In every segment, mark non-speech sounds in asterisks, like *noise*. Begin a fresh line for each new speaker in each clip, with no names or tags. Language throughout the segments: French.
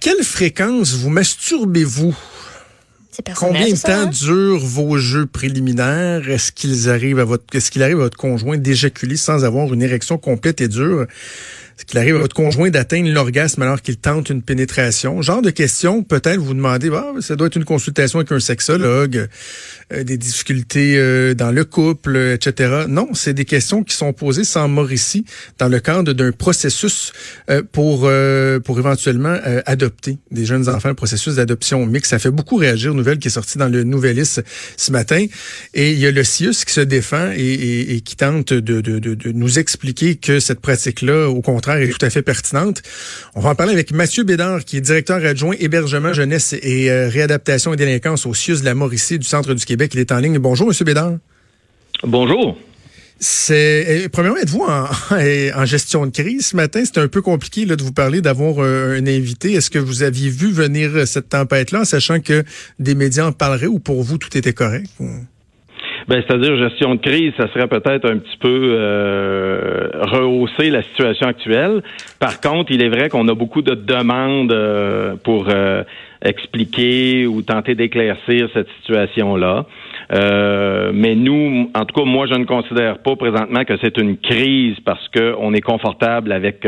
quelle fréquence vous masturbez-vous? Combien de temps
hein?
durent vos jeux préliminaires? Est-ce qu'ils arrivent à votre, est-ce qu'il arrive à votre conjoint d'éjaculer sans avoir une érection complète et dure? Est-ce qu'il arrive à votre conjoint d'atteindre l'orgasme alors qu'il tente une pénétration? Genre de questions, peut-être vous demandez, bah, ça doit être une consultation avec un sexologue, euh, des difficultés euh, dans le couple, etc. Non, c'est des questions qui sont posées sans ici dans le cadre d'un processus euh, pour pour éventuellement adopter des jeunes enfants, un processus d'adoption mixte. Ça fait beaucoup réagir, nouvelle qui est sortie dans le Nouvelliste ce matin. Et il y a le CIUS qui se défend et, et, qui tente de, de, de, de nous expliquer que cette pratique-là, au contraire, est tout à fait pertinente. On va en parler avec Mathieu Bédard, qui est directeur adjoint hébergement, jeunesse et euh, réadaptation et délinquance au CIUS de la Mauricie du Centre du Québec. Il est en ligne. Bonjour, Monsieur Bédard.
Bonjour.
C'est eh, premièrement, êtes-vous en, *laughs* en, gestion de crise ce matin? C'est un peu compliqué là, de vous parler d'avoir euh, un invité. Est-ce que vous aviez vu venir euh, cette tempête-là, en sachant que des médias en parleraient, ou pour vous tout était correct
ben, c'est-à-dire gestion de crise, ça serait peut-être un petit peu euh, rehausser la situation actuelle. Par contre, il est vrai qu'on a beaucoup de demandes euh, pour euh, expliquer ou tenter d'éclaircir cette situation-là. Euh, mais nous, en tout cas, moi, je ne considère pas présentement que c'est une crise parce qu'on est confortable avec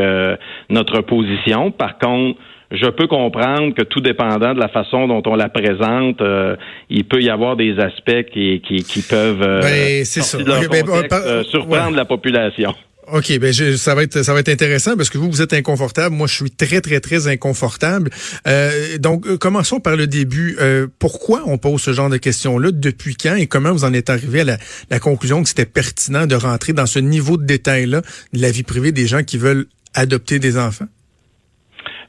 notre position. Par contre, je peux comprendre que tout dépendant de la façon dont on la présente, euh, il peut y avoir des aspects qui, qui, qui peuvent euh,
ben.
Ben, euh, surprendre la population.
OK, ben ça va être ça va être intéressant parce que vous vous êtes inconfortable, moi je suis très très très inconfortable. Euh, donc commençons par le début. pourquoi on pose ce genre de questions là Depuis quand et comment vous en êtes arrivé à la, la conclusion que c'était pertinent de rentrer dans ce niveau de détail là de la vie privée des gens qui veulent adopter des enfants?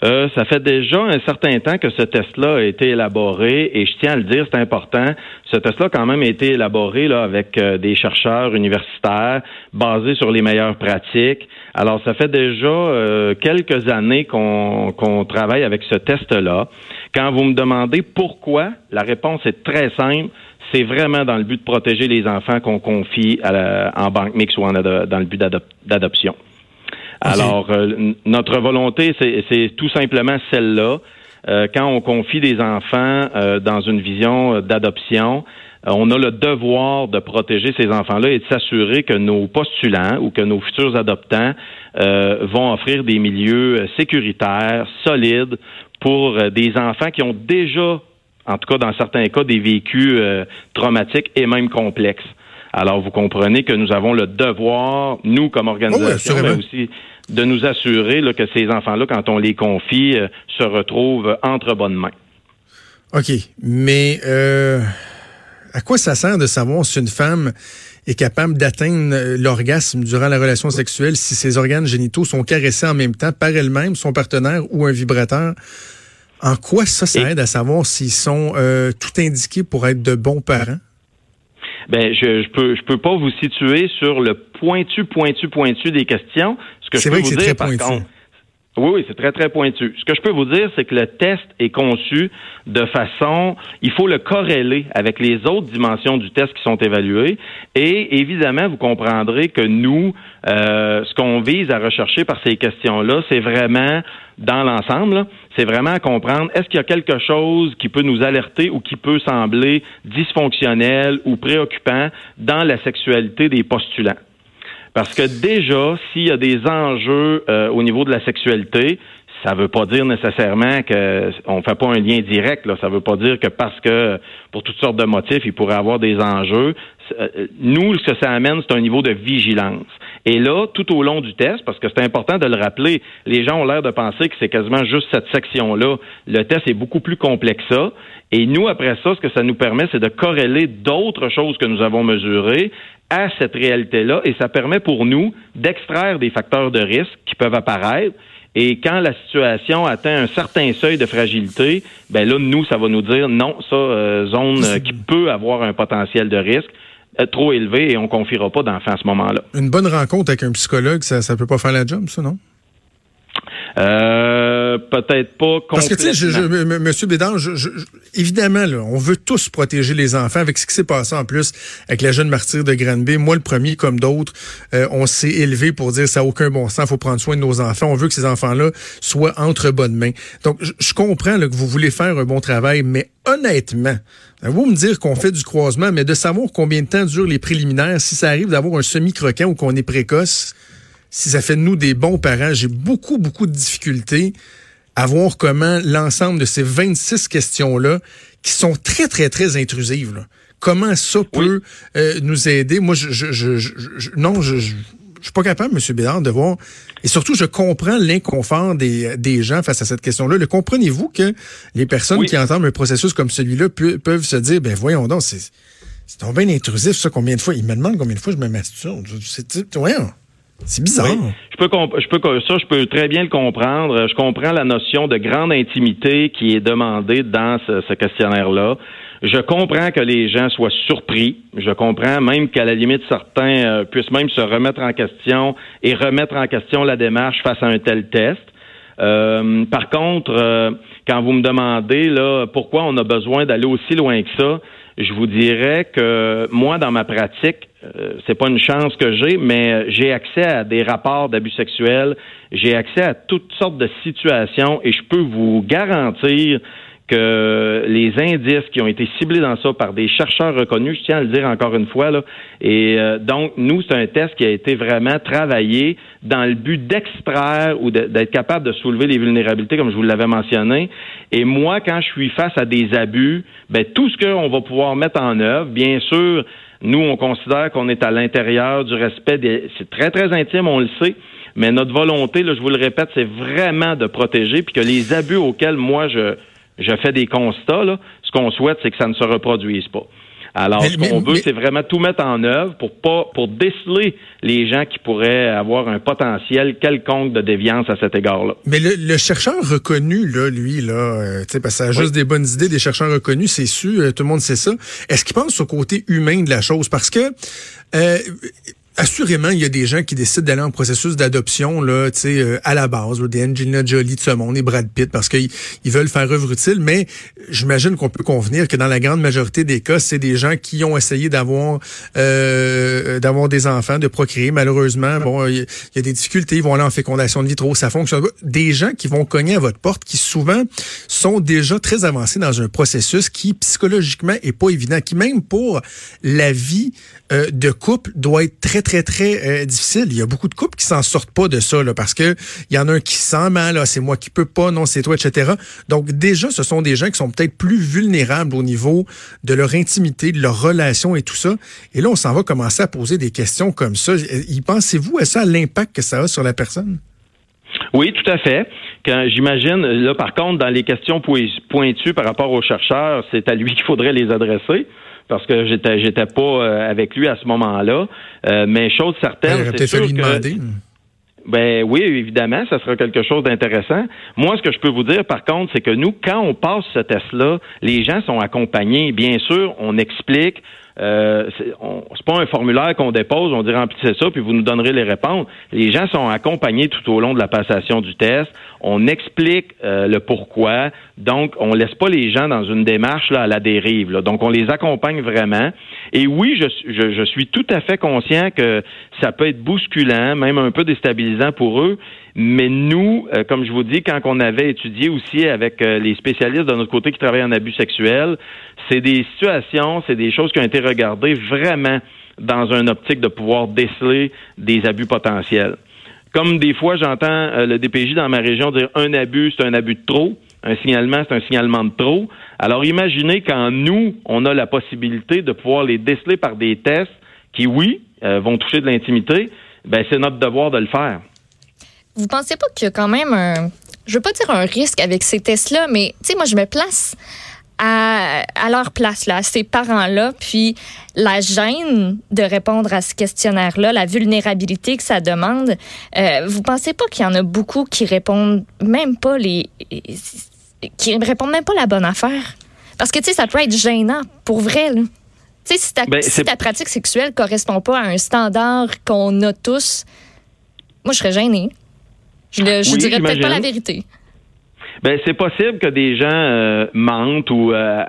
Euh, ça fait déjà un certain temps que ce test-là a été élaboré et je tiens à le dire, c'est important. Ce test-là a quand même été élaboré là, avec euh, des chercheurs universitaires basés sur les meilleures pratiques. Alors, ça fait déjà euh, quelques années qu'on travaille avec ce test-là. Quand vous me demandez pourquoi, la réponse est très simple. C'est vraiment dans le but de protéger les enfants qu'on confie en banque mixte ou en dans le but d'adoption. Alors, euh, notre volonté, c'est tout simplement celle-là. Euh, quand on confie des enfants euh, dans une vision d'adoption, on a le devoir de protéger ces enfants-là et de s'assurer que nos postulants ou que nos futurs adoptants vont offrir des milieux sécuritaires, solides pour des enfants qui ont déjà, en tout cas dans certains cas, des vécus traumatiques et même complexes. Alors, vous comprenez que nous avons le devoir, nous comme organisation, mais aussi de nous assurer que ces enfants-là, quand on les confie, euh, se retrouvent entre bonnes mains.
OK. Mais euh, à quoi ça sert de savoir si une femme est capable d'atteindre euh, l'orgasme durant la relation sexuelle si ses organes génitaux sont caressés en même temps par elle-même, son partenaire ou un vibrateur? En quoi ça, ça aide à savoir s'ils sont tout indiqués pour être de bons parents?
Ben, je, je peux je peux pas vous situer sur le pointu, pointu, pointu des questions. Ce que je peux vous dire, par contre, oui, c'est très, très pointu. Ce que je peux vous dire, c'est que le test est conçu de façon, il faut le corréler avec les autres dimensions du test qui sont évaluées. Et évidemment, vous comprendrez que nous, euh, ce qu'on vise à rechercher par ces questions-là, c'est vraiment dans l'ensemble, c'est vraiment à comprendre est-ce qu'il y a quelque chose qui peut nous alerter ou qui peut sembler dysfonctionnel ou préoccupant dans la sexualité des postulants? Parce que déjà, s'il y a des enjeux euh, au niveau de la sexualité, ça veut pas dire nécessairement que on fait pas un lien direct. Là. Ça veut pas dire que parce que pour toutes sortes de motifs, il pourrait avoir des enjeux. Euh, nous, ce que ça amène, c'est un niveau de vigilance. Et là, tout au long du test, parce que c'est important de le rappeler, les gens ont l'air de penser que c'est quasiment juste cette section-là. Le test est beaucoup plus complexe que ça. Et nous, après ça, ce que ça nous permet, c'est de corréler d'autres choses que nous avons mesurées à cette réalité-là. Et ça permet pour nous d'extraire des facteurs de risque qui peuvent apparaître. Et quand la situation atteint un certain seuil de fragilité, ben là, nous, ça va nous dire non, ça, euh, zone euh, qui peut avoir un potentiel de risque trop élevé et on confiera pas d'enfants à ce moment-là.
Une bonne rencontre avec un psychologue, ça ne peut pas faire la job, ça, non?
Euh, peut-être pas complètement. Parce que, tu
sais, Monsieur Bédard, évidemment, là, on veut tous protéger les enfants avec ce qui s'est passé en plus avec la jeune martyre de Granby. Moi, le premier, comme d'autres, euh, on s'est élevé pour dire ça n'a aucun bon sens, faut prendre soin de nos enfants. On veut que ces enfants-là soient entre bonnes mains. Donc, je comprends là, que vous voulez faire un bon travail, mais honnêtement, vous me dire qu'on fait du croisement, mais de savoir combien de temps durent les préliminaires, si ça arrive d'avoir un semi-croquant ou qu'on est précoce, si ça fait de nous des bons parents, j'ai beaucoup, beaucoup de difficultés à voir comment l'ensemble de ces 26 questions-là, qui sont très, très, très intrusives, comment ça peut euh, nous aider. Moi, je, je, je, non, je, je, suis pas capable, M. Bédard, de voir. Et surtout, je comprends l'inconfort des, des gens face à cette question-là. Le comprenez-vous que les personnes qui entendent un processus comme celui-là peuvent se dire, ben voyons donc, c'est c'est bien intrusif, ça, combien de fois? Il me demande combien de fois je me masturbe. C'est, voyons. C'est bizarre.
Je peux, je peux, ça, je peux très bien le comprendre. Je comprends la notion de grande intimité qui est demandée dans ce, questionnaire-là. Je comprends que les gens soient surpris. Je comprends même qu'à la limite, certains euh, puissent même se remettre en question et remettre en question la démarche face à un tel test. Euh, par contre, euh, quand vous me demandez là pourquoi on a besoin d'aller aussi loin que ça, je vous dirais que moi, dans ma pratique, euh, c'est pas une chance que j'ai, mais j'ai accès à des rapports d'abus sexuels, j'ai accès à toutes sortes de situations et je peux vous garantir que les indices qui ont été ciblés dans ça par des chercheurs reconnus, je tiens à le dire encore une fois, là, et euh, donc nous, c'est un test qui a été vraiment travaillé dans le but d'extraire ou d'être capable de soulever les vulnérabilités, comme je vous l'avais mentionné. Et moi, quand je suis face à des abus, ben tout ce qu'on va pouvoir mettre en œuvre, bien sûr, nous, on considère qu'on est à l'intérieur du respect des. C'est très, très intime, on le sait. Mais notre volonté, là, je vous le répète, c'est vraiment de protéger, puis que les abus auxquels moi je, je fais des constats, là, ce qu'on souhaite, c'est que ça ne se reproduise pas. Alors, ce qu'on veut, c'est vraiment tout mettre en œuvre pour pas pour déceler les gens qui pourraient avoir un potentiel quelconque de déviance à cet égard-là.
Mais le, chercheur reconnu, là, lui, là, euh, parce que ça a juste des bonnes idées, des chercheurs reconnus, c'est sûr, euh, tout le monde sait ça. Est-ce qu'il pense au côté humain de la chose? Parce que euh, Assurément, il y a des gens qui décident d'aller en processus d'adoption là, tu sais, euh, à la base, des Angelina Jolie de ce monde et Brad Pitt, parce qu'ils ils veulent faire œuvre utile. Mais j'imagine qu'on peut convenir que dans la grande majorité des cas, c'est des gens qui ont essayé d'avoir euh, d'avoir des enfants, de procréer. Malheureusement, bon, il y, a des difficultés. Ils vont aller en fécondation de vitro, ça fonctionne. Des gens qui vont cogner à votre porte, qui souvent sont déjà très avancés dans un processus qui psychologiquement est pas évident, qui même pour la vie euh, de couple doit être très très très euh, difficile. Il y a beaucoup de couples qui s'en sortent pas de ça parce que il y en a un qui sent mal, ah, c'est moi qui peux pas, non c'est toi, etc. Donc déjà, ce sont des gens qui sont peut-être plus vulnérables au niveau de leur intimité, de leur relation et tout ça. Et là, on s'en va commencer à poser des questions comme ça. Y pensez-vous à ça, l'impact que ça a sur la personne?
Oui, tout à fait. J'imagine, là, par contre, dans les questions pointues par rapport aux chercheurs, c'est à lui qu'il faudrait les adresser parce que j'étais j'étais pas euh, avec lui à ce moment-là. Euh, mais chose certaine, c'est sûr que ben oui, évidemment, ça sera quelque chose d'intéressant. Moi, ce que je peux vous dire, par contre, c'est que nous, quand on passe ce test-là, les gens sont accompagnés. Bien sûr, on explique, euh, c'est pas un formulaire qu'on dépose, on dit remplissez ça, puis vous nous donnerez les réponses. Les gens sont accompagnés tout au long de la passation du test. On explique euh, le pourquoi. Donc, on laisse pas les gens dans une démarche là, à la dérive. Donc, on les accompagne vraiment. Et oui, je, je, je suis tout à fait conscient que ça peut être bousculant, même un peu déstabilisant pour eux. Mais nous, euh, comme je vous dis, quand on avait étudié aussi avec euh, les spécialistes de notre côté qui travaillent en abus sexuel, c'est des situations, c'est des choses qui ont été regardées vraiment dans une optique de pouvoir déceler des abus potentiels. Comme des fois, j'entends euh, le DPJ dans ma région dire un abus, c'est un abus de trop. Un signalement, c'est un signalement de trop. Alors imaginez quand nous, on a la possibilité de pouvoir les déceler par des tests qui, oui, vont toucher de l'intimité, ben c'est notre devoir de le faire
vous pensez pas qu'il y a quand même un, je veux pas dire un risque avec ces tests-là, mais tu sais, moi, je me place à, à, leur place, là, à ces parents-là, puis la gêne de répondre à ce questionnaire-là, la vulnérabilité que ça demande. Euh, vous pensez pas qu'il y en a beaucoup qui répondent même pas les, qui répondent même pas la bonne affaire? Parce que, tu sais, ça peut être gênant, pour vrai, là. Tu sais, si ta, ben, si ta pratique sexuelle correspond pas à un standard qu'on a tous, moi, je serais gênée. Je ne dirais peut-être pas la vérité.
Ben c'est possible que des gens euh, mentent ou euh,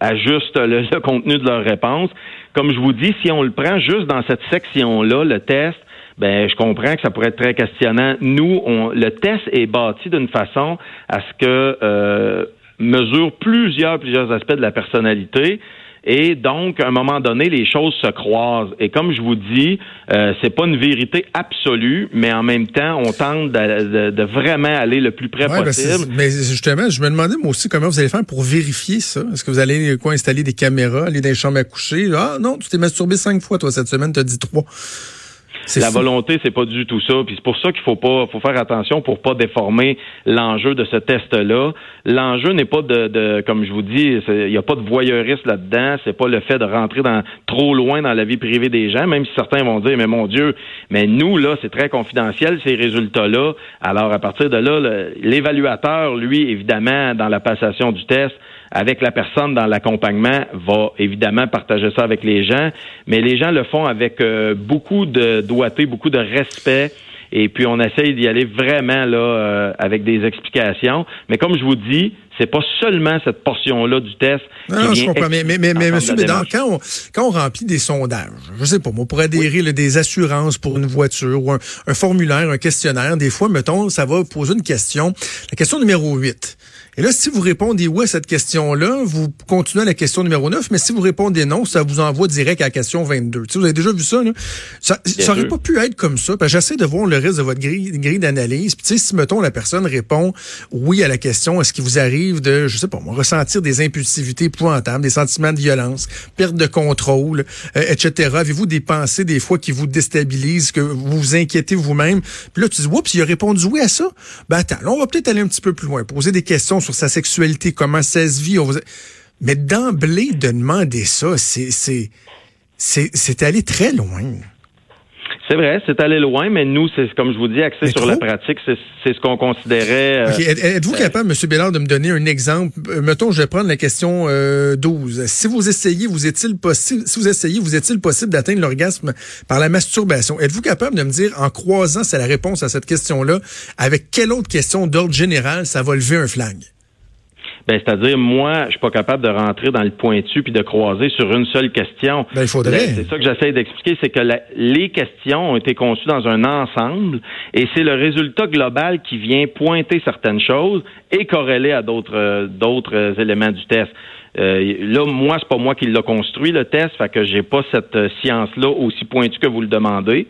ajustent le, contenu de leur réponse. Comme je vous dis, si on le prend juste dans cette section-là, le test, ben je comprends que ça pourrait être très questionnant. Nous, on, le test est bâti d'une façon à ce que euh, mesure plusieurs plusieurs aspects de la personnalité. Et donc, à un moment donné, les choses se croisent. Et comme je vous dis, euh, c'est pas une vérité absolue, mais en même temps, on tente de, vraiment aller le plus près ben, possible.
mais justement, je me demandais moi aussi comment vous allez faire pour vérifier ça? Est-ce que vous allez quoi installer des caméras, aller dans les chambres à coucher? Ah non, tu t'es masturbé cinq fois, toi, cette semaine, tu as dit trois.
La volonté, c'est pas du tout ça. Puis c'est pour ça qu'il faut pas, faut faire attention pour pas déformer l'enjeu de ce test-là. L'enjeu n'est pas de, de, comme je vous dis, il n'y a pas de voyeurisme là-dedans. C'est pas le fait de rentrer dans trop loin dans la vie privée des gens, même si certains vont dire, mais mon Dieu, mais nous là, c'est très confidentiel ces résultats-là. Alors à partir de là, l'évaluateur, lui, évidemment, dans la passation du test, avec la personne dans l'accompagnement va évidemment partager ça avec les gens, mais les gens le font avec euh, beaucoup de doigté, beaucoup de respect. Et puis on essaye d'y aller vraiment là euh, avec des explications. Mais comme je vous dis, c'est pas seulement cette portion-là du test.
Non, je comprends. Mais, mais, mais, mais M. Bédard, quand on, quand on remplit des sondages, je sais pas, moi, pour adhérer des assurances pour une voiture ou un, un, formulaire, un questionnaire, des fois, mettons, ça va poser une question. La question numéro 8. Et là, si vous répondez oui à cette question-là, vous continuez à la question numéro 9, mais si vous répondez non, ça vous envoie direct à la question 22. Tu sais, vous avez déjà vu ça, là? Ça, ça aurait pas pu être comme ça. J'essaie de voir le reste de votre grille, grille d'analyse. Puis, tu sais, si, mettons, la personne répond oui à la question, est-ce qu'il vous arrive de, je sais pas, ressentir des impulsivités épouvantables, des sentiments de violence, perte de contrôle, euh, etc. Avez-vous des pensées, des fois, qui vous déstabilisent, que vous vous inquiétez vous-même? Puis là, tu dis, oups, il a répondu oui à ça. Ben, attends, là, on va peut-être aller un petit peu plus loin, poser des questions sur sa sexualité, comment ça se vit. Mais d'emblée, de demander ça, c'est, c'est, c'est, aller très loin.
C'est vrai, c'est aller loin, mais nous, c'est comme je vous dis, axé sur la pratique, c'est ce qu'on considérait.
Euh, êtes-vous euh, capable, M. Bellard, de me donner un exemple? Euh, mettons, je vais prendre la question 12. Si vous essayez, vous est-il possible, si vous essayez, vous est-il possible d'atteindre l'orgasme par la masturbation? Êtes-vous capable de me dire, en croisant c'est la réponse à cette question-là, avec quelle autre question d'ordre général ça va lever un flag?
Ben, c'est-à-dire, moi, je suis pas capable de rentrer dans le pointu puis de croiser sur une seule question.
Ben, il faudrait.
C'est ça que j'essaie d'expliquer, c'est que les questions ont été conçues dans un ensemble et c'est le résultat global qui vient pointer certaines choses et corréler à d'autres d'autres éléments du test. Euh, là, moi, c'est pas moi qui l'ai construit le test, fait que j'ai pas cette science-là aussi pointue que vous le demandez.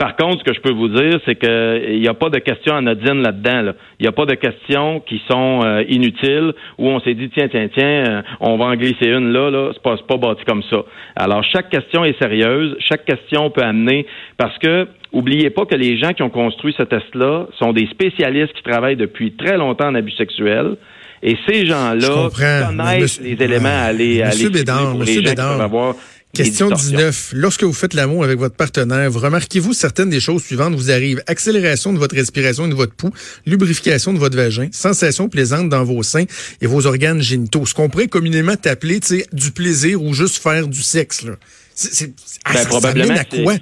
Par contre, ce que je peux vous dire, c'est qu'il n'y a pas de questions anodines là-dedans. Il n'y a pas de questions qui sont euh, inutiles où on s'est dit tiens, tiens, tiens, euh, on va en glisser une là, là, c'est pas, pas bâti comme ça. Alors, chaque question est sérieuse, chaque question peut amener parce que Oubliez pas que les gens qui ont construit ce test-là sont des spécialistes qui travaillent depuis très longtemps en abus sexuels. Et ces gens-là connaissent les éléments à aller, à aller
Bédard, pour les gens Question 19. Lorsque vous faites l'amour avec votre partenaire, remarquez-vous certaines des choses suivantes vous arrivent. Accélération de votre respiration et de votre pouls, lubrification de votre vagin, sensation plaisante dans vos seins et vos organes génitaux. Ce qu'on pourrait communément appeler du plaisir ou juste faire du sexe. Là. C'est, ah, ben, probablement à quoi?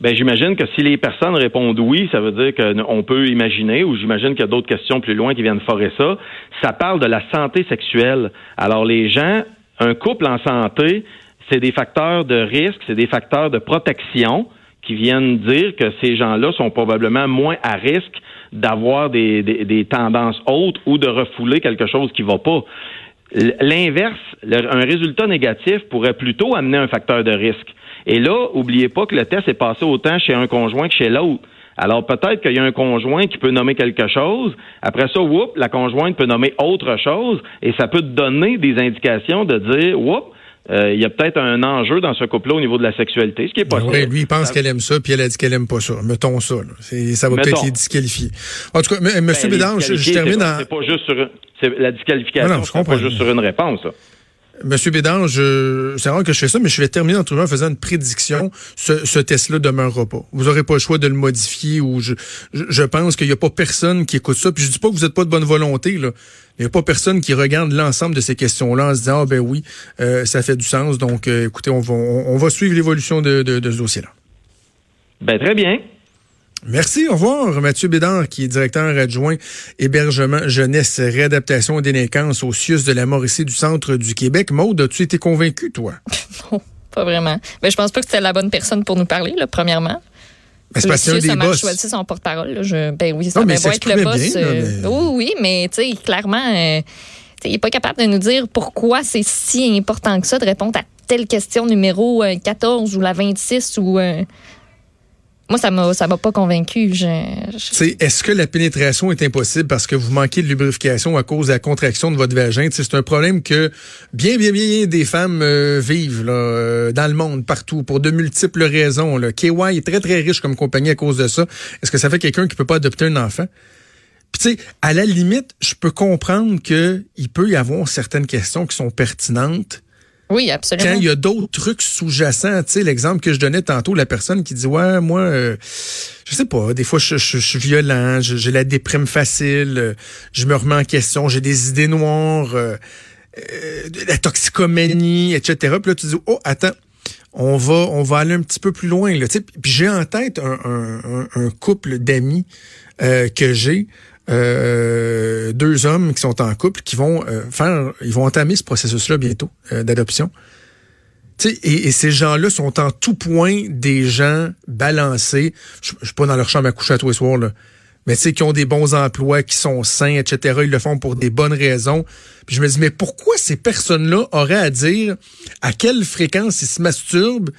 Ben, j'imagine que si les personnes répondent oui, ça veut dire qu'on peut imaginer, ou j'imagine qu'il y a d'autres questions plus loin qui viennent forer ça. Ça parle de la santé sexuelle. Alors, les gens, un couple en santé, c'est des facteurs de risque, c'est des facteurs de protection qui viennent dire que ces gens-là sont probablement moins à risque d'avoir des, des, tendances hautes ou de refouler quelque chose qui ne va pas. L'inverse, un résultat négatif pourrait plutôt amener un facteur de risque. Et là, oubliez pas que le test est passé autant chez un conjoint que chez l'autre. Alors peut-être qu'il y a un conjoint qui peut nommer quelque chose. Après ça, whoop, la conjointe peut nommer autre chose et ça peut donner des indications de dire, whoop, euh, il y a peut-être un enjeu dans ce couple-là au niveau de la sexualité, ce qui est pas
Oui, lui, il pense qu'elle aime ça, puis elle a dit qu'elle aime pas ça. Mettons ça. Ça va peut-être les disqualifier. En tout cas, M. Ben, Bédard, je, termine en...
C'est pas juste sur... La disqualification, c'est pas juste sur une réponse.
Monsieur Bédard, c'est rare que je fais ça, mais je vais terminer en faisant une prédiction. Ce, ce test-là demeurera pas. Vous aurez pas le choix de le modifier ou je, je, pense qu'il n'y a pas personne qui écoute ça. Puis je dis pas que vous n'êtes pas de bonne volonté, là. Il n'y a pas personne qui regarde l'ensemble de ces questions-là en se disant, ah ben oui, euh, ça fait du sens. Donc, euh, écoutez, on va, on, va suivre l'évolution de, de, de ce dossier-là.
Ben, très bien.
Merci. Au revoir, Mathieu Bédard, qui est directeur adjoint hébergement jeunesse, réadaptation et délinquance au CIUS de la Mauricie du centre du Québec. Maude, as-tu été convaincu, toi? *laughs*
non, pas vraiment. Mais je pense pas que c'était la bonne personne pour nous parler, là, premièrement.
Mais c'est parce que
ça
m'a
choisi son porte-parole. Ben oui, ça va être le boss. Euh, oui, oui, mais tu sais, clairement, euh, il n'est pas capable de nous dire pourquoi c'est si important que ça de répondre à telle question numéro 14 euh, ou la 26 ou moi, ça m'a, ça m'a pas convaincu.
Est-ce que la pénétration est impossible parce que vous manquez de lubrification à cause de la contraction de votre vagin? c'est un problème que bien, bien, bien des femmes euh, vivent euh, dans le monde, partout, pour de multiples raisons. Là. KY est très, très riche comme compagnie à cause de ça. Est-ce que ça fait quelqu'un qui peut pas adopter un enfant? Puis tu sais, à la limite, je peux comprendre qu'il peut y avoir certaines questions qui sont pertinentes
oui, absolument.
Quand il y a d'autres trucs sous-jacents, tu sais, l'exemple que je donnais tantôt, la personne qui dit, ouais, moi, euh, je sais pas, des fois, je, suis violent, j'ai la déprime facile, euh, je me remets en question, j'ai des idées noires, euh, la toxicomanie, etc. Puis là, tu dis, oh, attends, on va, on va aller un petit peu plus loin, là, tu sais. Puis j'ai en tête un couple d'amis que j'ai euh, deux hommes qui sont en couple qui vont euh, faire, ils vont entamer ce processus-là bientôt euh, d'adoption. Et, et, ces gens-là sont en tout point des gens balancés. Je, suis pas dans leur chambre à coucher à tous les soirs, là. Mais tu sais, qui ont des bons emplois, qui sont sains, etc. Ils le font pour des bonnes raisons. Puis je me dis, mais pourquoi ces personnes-là auraient à dire à quelle fréquence ils se masturbent,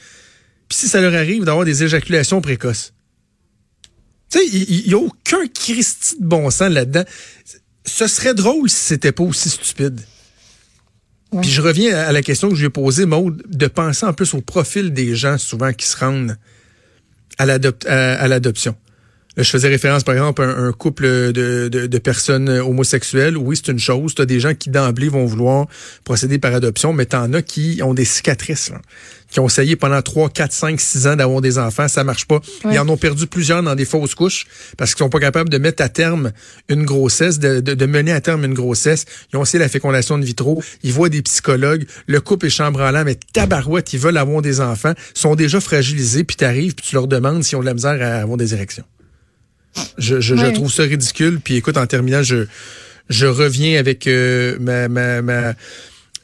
puis si ça leur arrive d'avoir des éjaculations précoces? Tu sais, il n'y a aucun Christy de bon sens là-dedans. Ce serait drôle si c'était pas aussi stupide. Puis je reviens à la question que je lui ai posée, Maude, de penser en plus au profil des gens souvent qui se rendent à l'adoption je faisais référence, par exemple, à un, couple de, de, personnes homosexuelles. Oui, c'est une chose. Tu as des gens qui, d'emblée, vont vouloir procéder par adoption, mais tu en as qui ont des cicatrices, qui ont essayé pendant 3, 4, 5, 6 ans d'avoir des enfants. Ça marche pas. Ils en ont perdu plusieurs dans des fausses couches parce qu'ils sont pas capables de mettre à terme une grossesse, de, de, mener à terme une grossesse. Ils ont essayé la fécondation de vitro. Ils voient des psychologues. Le couple est chambranlant, mais tabarouette, ils veulent avoir des enfants, sont déjà fragilisés, puis tu arrives, puis tu leur demandes s'ils ont de la misère à avoir des érections. Je, je, je, trouve ça ridicule. Puis écoute, en terminant, je, je reviens avec euh, ma, ma, ma,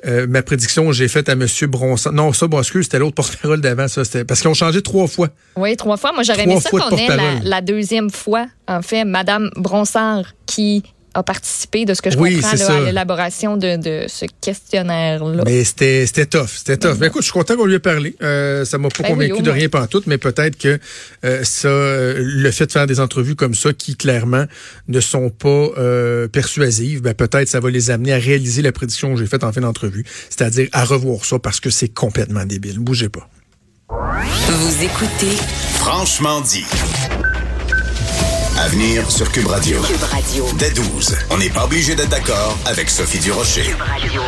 euh, ma prédiction que j'ai faite à M. Bronson. Non, ça, bon, excuse, c'était l'autre porte-parole d'avant. Ça, c'était parce qu'ils ont changé trois fois.
Oui, trois fois. Moi, j'aurais aimé ça qu'on ait la, la, deuxième fois, en fait, Madame Bronsard, qui a participé, de ce que je comprends, à l'élaboration de, de, ce questionnaire-là.
Mais c'était, c'était tough. C'était tough. Mais écoute, je suis content qu'on lui ait parlé. Euh, ça m'a pas ben convaincu de rien tout, mais peut-être que euh, ça, euh, le fait de faire des entrevues comme ça, qui clairement ne sont pas euh, persuasives, ben peut-être ça va les amener à réaliser la prédiction que j'ai faite en fin d'entrevue, c'est-à-dire à revoir ça parce que c'est complètement débile. Bougez pas.
Vous écoutez Franchement dit. À venir sur Cube Radio. Cube Radio. Dès 12, on n'est pas obligé d'être d'accord avec Sophie Durocher. Cube Radio.